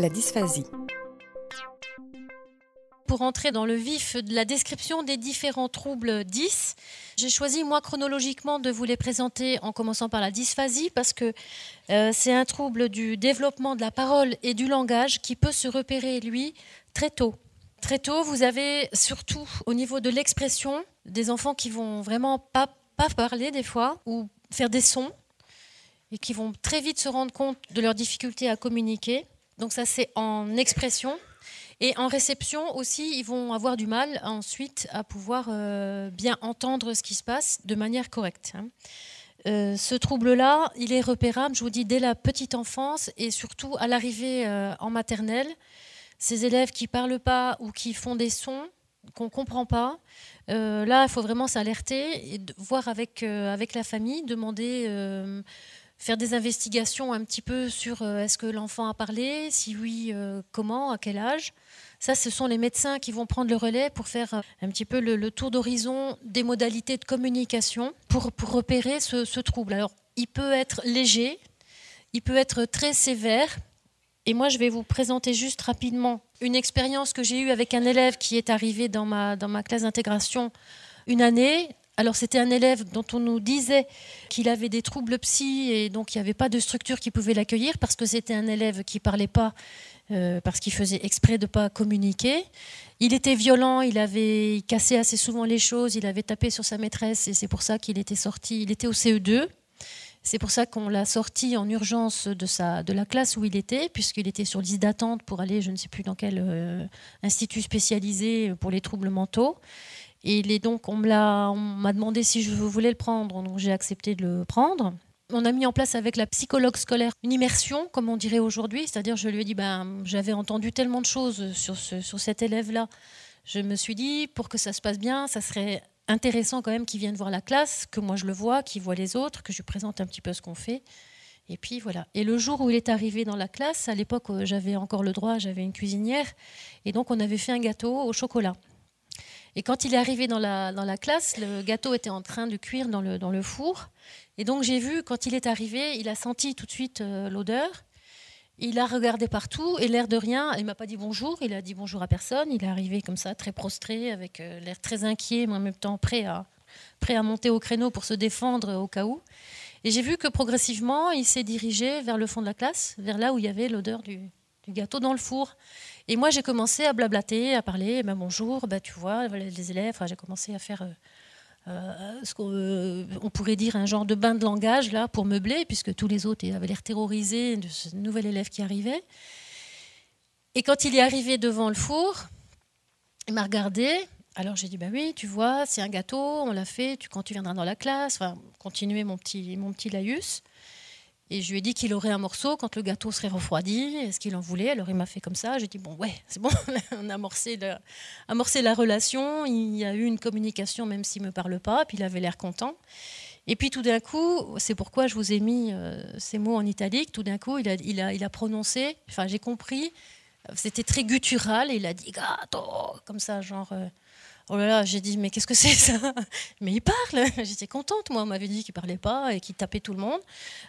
la dysphasie. Pour entrer dans le vif de la description des différents troubles 10, j'ai choisi moi chronologiquement de vous les présenter en commençant par la dysphasie parce que euh, c'est un trouble du développement de la parole et du langage qui peut se repérer, lui, très tôt. Très tôt, vous avez surtout au niveau de l'expression des enfants qui vont vraiment pas, pas parler des fois ou faire des sons et qui vont très vite se rendre compte de leur difficulté à communiquer. Donc ça, c'est en expression. Et en réception aussi, ils vont avoir du mal ensuite à pouvoir euh, bien entendre ce qui se passe de manière correcte. Hein. Euh, ce trouble-là, il est repérable, je vous dis, dès la petite enfance et surtout à l'arrivée euh, en maternelle. Ces élèves qui parlent pas ou qui font des sons qu'on ne comprend pas, là, il faut vraiment s'alerter et voir avec, avec la famille, demander faire des investigations un petit peu sur euh, est-ce que l'enfant a parlé, si oui, euh, comment, à quel âge. Ça, ce sont les médecins qui vont prendre le relais pour faire euh, un petit peu le, tour d'horizon des modalités de communication pour, repérer ce, ce, trouble. Alors, il peut être léger, il peut être très sévère. Et moi, je vais vous présenter juste rapidement une expérience que j'ai eue avec un élève qui est arrivé dans ma, dans ma classe d'intégration une année alors c'était un élève dont on nous disait qu'il avait des troubles psy et donc il n'y avait pas de structure qui pouvait l'accueillir parce que c'était un élève qui parlait pas euh, parce qu'il faisait exprès de pas communiquer. Il était violent, il avait cassé assez souvent les choses, il avait tapé sur sa maîtresse et c'est pour ça qu'il était sorti. Il était au CE2. C'est pour ça qu'on l'a sorti en urgence de la classe où il était, puisqu'il était sur liste d'attente pour aller, je ne sais plus dans quel euh, institut spécialisé pour les troubles mentaux. Il est donc, on m'a demandé si je voulais le prendre, donc j'ai accepté de le prendre. On a mis en place avec la psychologue scolaire une immersion, comme on dirait aujourd'hui, c'est-à-dire je lui ai dit, ben, j'avais entendu tellement de choses sur, sur cet élève-là. Je me suis dit, pour que ça se passe bien, ça serait intéressant quand même qu'il vienne voir la classe, que moi je le vois, qu'il voit les autres, que je lui présente un petit peu ce qu'on fait. Et puis voilà. Et le jour où il est arrivé dans la classe, à l'époque j'avais encore le droit, j'avais une cuisinière, et donc on avait fait un gâteau au chocolat. Et quand il est arrivé dans la, dans la classe, le gâteau était en train de cuire dans le, dans le four. Et donc j'ai vu, quand il est arrivé, il a senti tout de suite euh, l'odeur. Il a regardé partout et l'air de rien, il m'a pas dit bonjour, il a dit bonjour à personne. Il est arrivé comme ça, très prostré, avec euh, l'air très inquiet, mais en même temps prêt à, prêt à monter au créneau pour se défendre au cas où. Et j'ai vu que progressivement, il s'est dirigé vers le fond de la classe, vers là où il y avait l'odeur du, gâteau dans le four. Et moi, j'ai commencé à blablater, à parler. Ben, bonjour, ben, tu vois, les élèves. j'ai commencé à faire euh, euh, ce qu'on euh, pourrait dire un genre de bain de langage là pour meubler, puisque tous les autres avaient l'air terrorisés de ce nouvel élève qui arrivait. Et quand il est arrivé devant le four, il m'a regardé. Alors j'ai dit ben oui, tu vois, c'est un gâteau, on l'a fait. Tu, quand tu viendras dans la classe, enfin, continuer mon petit mon petit laïus. Et je lui ai dit qu'il aurait un morceau quand le gâteau serait refroidi. Est-ce qu'il en voulait? Alors il m'a fait comme ça. J'ai dit bon ouais, c'est bon. on a amorcé, amorcé la relation. Il y a eu une communication même s'il me parle pas. Puis il avait l'air content. Et puis tout d'un coup, c'est pourquoi je vous ai mis euh, ces mots en italique. Tout d'un coup, il a, il a, il a prononcé. Enfin, j'ai compris. C'était très guttural. Et il a dit gâteau comme ça, genre. Euh, Oh là là, j'ai dit, mais qu'est-ce que c'est ça? Mais il parle J'étais contente, moi. On m'avait dit qu'il parlait pas et qu'il tapait tout le monde.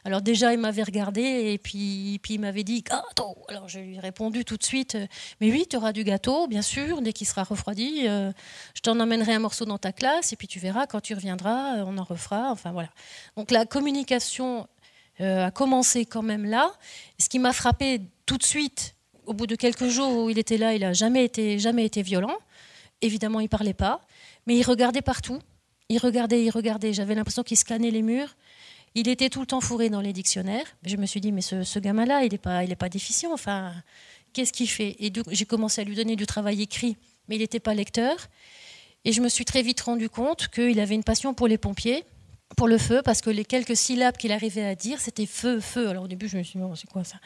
Alors déjà, il m'avait regardé et puis, il m'avait dit gâteau. Alors je lui ai répondu tout de suite, mais oui, tu auras du gâteau, bien sûr, dès qu'il sera refroidi. Euh, je t'en emmènerai un morceau dans ta classe et puis tu verras, quand tu reviendras, euh, on en refera. Enfin voilà. Donc la communication euh, a commencé quand même là. Ce qui m'a frappé tout de suite, au bout de quelques jours où il était là, il n'a jamais été, jamais été violent. Évidemment, il parlait pas, mais il regardait partout. Il regardait, il regardait. J'avais l'impression qu'il scannait les murs. Il était tout le temps fourré dans les dictionnaires. Je me suis dit, mais ce, gamin-là, il n'est pas, il pas déficient. Enfin, qu'est-ce qu'il fait? Et j'ai commencé à lui donner du travail écrit, mais il n'était pas lecteur. Et je me suis très vite rendu compte qu'il avait une passion pour les pompiers, pour le feu, parce que les quelques syllabes qu'il arrivait à dire, c'était feu, feu. Alors au début, je me suis dit, c'est quoi ça?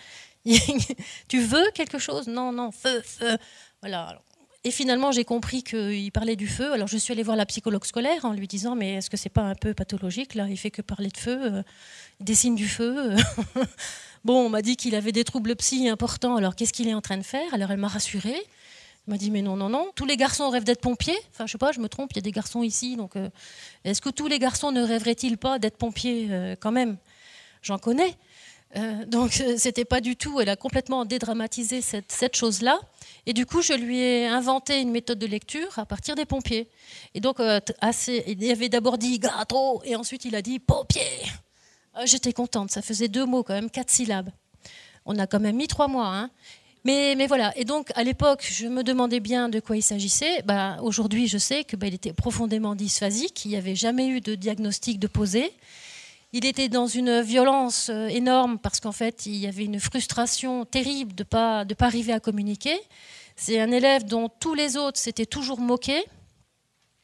Tu veux quelque chose? Non, non, feu, feu. Voilà. Et finalement, j'ai compris qu'il parlait du feu. Alors, je suis allée voir la psychologue scolaire en lui disant Mais est-ce que c'est pas un peu pathologique Là, il fait que parler de feu, euh, il dessine du feu. bon, on m'a dit qu'il avait des troubles psy importants. Alors, qu'est-ce qu'il est en train de faire? Alors, elle m'a rassurée. Elle m'a dit Mais non, non, non. Tous les garçons rêvent d'être pompiers. Enfin, je sais pas, je me trompe, il y a des garçons ici. Donc, euh, est-ce que tous les garçons ne rêveraient-ils pas d'être pompiers euh, quand même? J'en connais. Euh, donc c'était pas du tout, elle a complètement dédramatisé cette, cette chose-là. Et du coup, je lui ai inventé une méthode de lecture à partir des pompiers. Et donc, assez, il avait d'abord dit gâteau, et ensuite il a dit pompier. J'étais contente, ça faisait deux mots quand même, quatre syllabes. On a quand même mis trois mois. Hein. Mais, voilà. Et donc, à l'époque, je me demandais bien de quoi il s'agissait. Bah, Aujourd'hui, je sais qu'il bah, était profondément dysphasique. Il n'y avait jamais eu de diagnostic de posé. Il était dans une violence euh, énorme parce qu'en fait, il y avait une frustration terrible de ne pas arriver à communiquer. C'est un élève dont tous les autres s'étaient toujours moqués.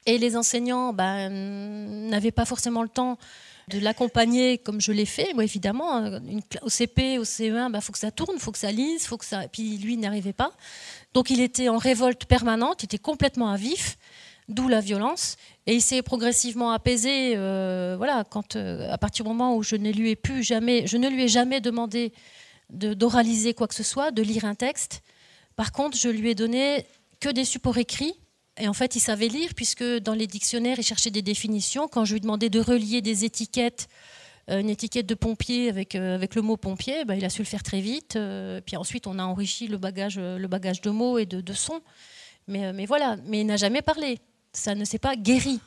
Et les enseignants bah, n'avaient pas forcément le temps de l'accompagner comme je l'ai fait. Moi, évidemment, hein, au CP, au CE1, il bah, faut que ça tourne, il faut que ça lise, faut que ça. Puis lui, il n'arrivait pas. Donc, il était en révolte permanente, il était complètement à vif, d'où la violence. Et il s'est progressivement apaisé. Euh, voilà, quand euh, à partir du moment où je ne lui ai plus jamais, je ne lui ai jamais demandé d'oraliser quoi que ce soit, de lire un texte. Par contre, je lui ai donné que des supports écrits et en fait, il savait lire, puisque dans les dictionnaires, il cherchait des définitions. Quand je lui demandais de relier des étiquettes, euh, une étiquette de pompier avec, euh, avec le mot pompier, ben, il a su le faire très vite. Euh, puis ensuite, on a enrichi le bagage, le bagage de mots et de, sons. Mais, mais voilà, mais il n'a jamais parlé. Ça ne s'est pas guéri.